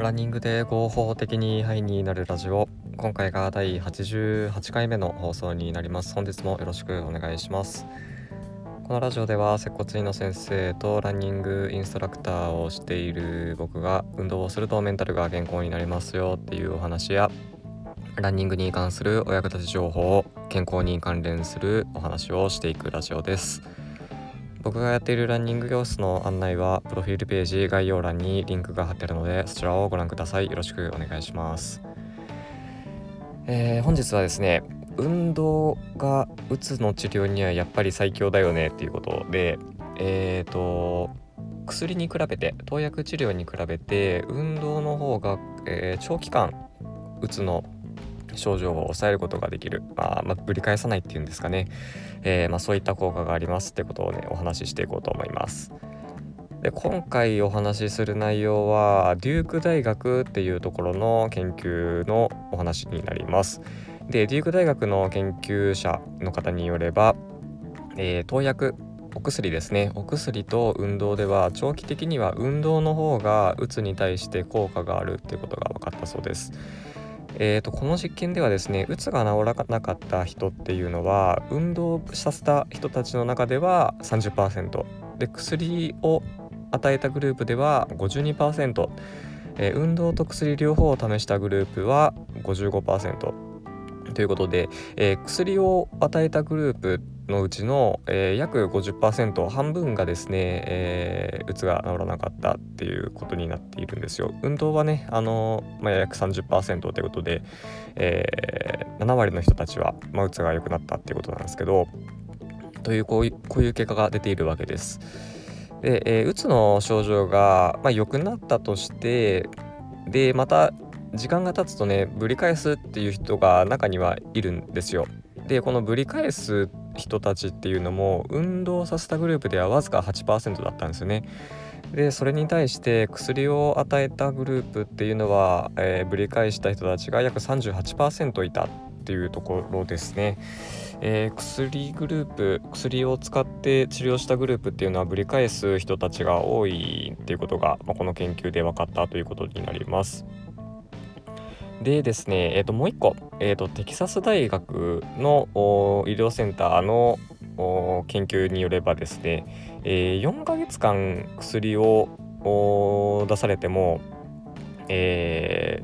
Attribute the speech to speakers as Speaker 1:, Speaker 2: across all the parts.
Speaker 1: ランニングで合法的にハイになるラジオ。今回が第88回目の放送になります。本日もよろしくお願いします。このラジオでは接骨院の先生とランニングインストラクターをしている僕が運動をするとメンタルが健康になりますよっていうお話やランニングに関するお役立ち情報健康に関連するお話をしていくラジオです。僕がやっているランニング教室の案内はプロフィールページ概要欄にリンクが貼ってあるのでそちらをご覧ください。よろしくお願いします、えー、本日はですね運動がうつの治療にはやっぱり最強だよねっていうことでえっ、ー、と薬に比べて投薬治療に比べて運動の方が、えー、長期間うつの症状を抑えることができる、まあ、まあ、ぶり返さないっていうんですかね、えー、まあ、そういった効果がありますってことをねお話ししていこうと思います。で今回お話しする内容はデューク大学っていうところの研究のお話になります。でデューク大学の研究者の方によれば、えー、投薬お薬ですねお薬と運動では長期的には運動の方がうつに対して効果があるっていうことが分かったそうです。えーと、この実験ではですねうつが治らなかった人っていうのは運動させた人たちの中では30%で薬を与えたグループでは52%、えー、運動と薬両方を試したグループは55%ということで、えー、薬を与えたグループのうちの、えー、約50%半分がですね、えー、うつが治らなかったっていうことになっているんですよ。運動はね、あのまあ、約30%ということで、えー、7割の人たちは、まあ、うつが良くなったっていうことなんですけどというこういうこういう結果が出ているわけです。で、えー、うつの症状が、まあ、良くなったとしてでまた時間が経つとねぶり返すっていう人が中にはいるんですよ。でこのぶり返す人たちっていうのも運動させたグループではわずか8%だったんですよね。でそれに対して薬を与えたグループっていうのは、えー、ぶり返した人たちが約38%いたっていうところですね。えー、薬グループ薬を使って治療したグループっていうのはぶり返す人たちが多いっていうことが、まあ、この研究で分かったということになります。でですね、えー、ともう一個、えーと、テキサス大学の医療センターの研究によればですね、えー、4ヶ月間薬を出されても、え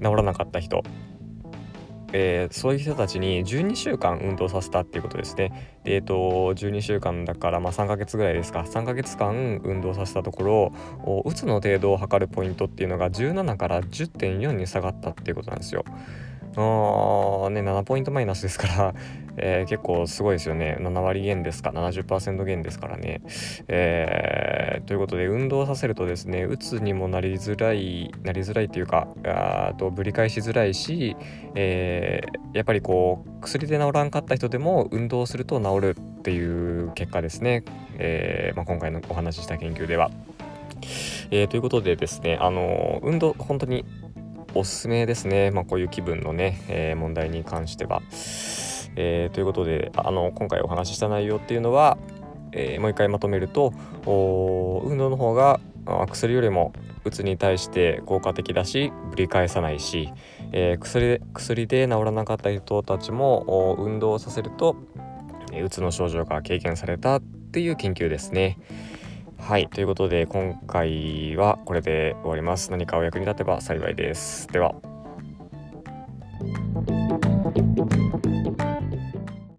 Speaker 1: ー、治らなかった人えー、そういう人たちに12週間運動させたっていうことですね。でえっ、ー、と12週間だからまあ3ヶ月ぐらいですか3ヶ月間運動させたところうつの程度を測るポイントっていうのが17から10.4に下がったっていうことなんですよ。あね7ポイントマイナスですから えー、結構すごいですよね。7割減ですか70%減ですからね、えー、ということで運動させるとですねうつにもなりづらいなりづらいというかあとぶり返しづらいし、えー、やっぱりこう薬で治らんかった人でも運動すると治るっていう結果ですね、えまあ、今回のお話しした研究では。えー、ということでですねあの運動本当におすすめですね、まあ、こういう気分のね、えー、問題に関しては。えー、ということであの今回お話しした内容っていうのは、えー、もう一回まとめると運動の方が薬よりもうつに対して効果的だしぶり返さないし、えー、薬薬で治らなかった人たちも運動をさせるとうつの症状が軽減されたっていう研究ですね。はいということで今回はこれで終わります。何かお役に立てば幸いです。では。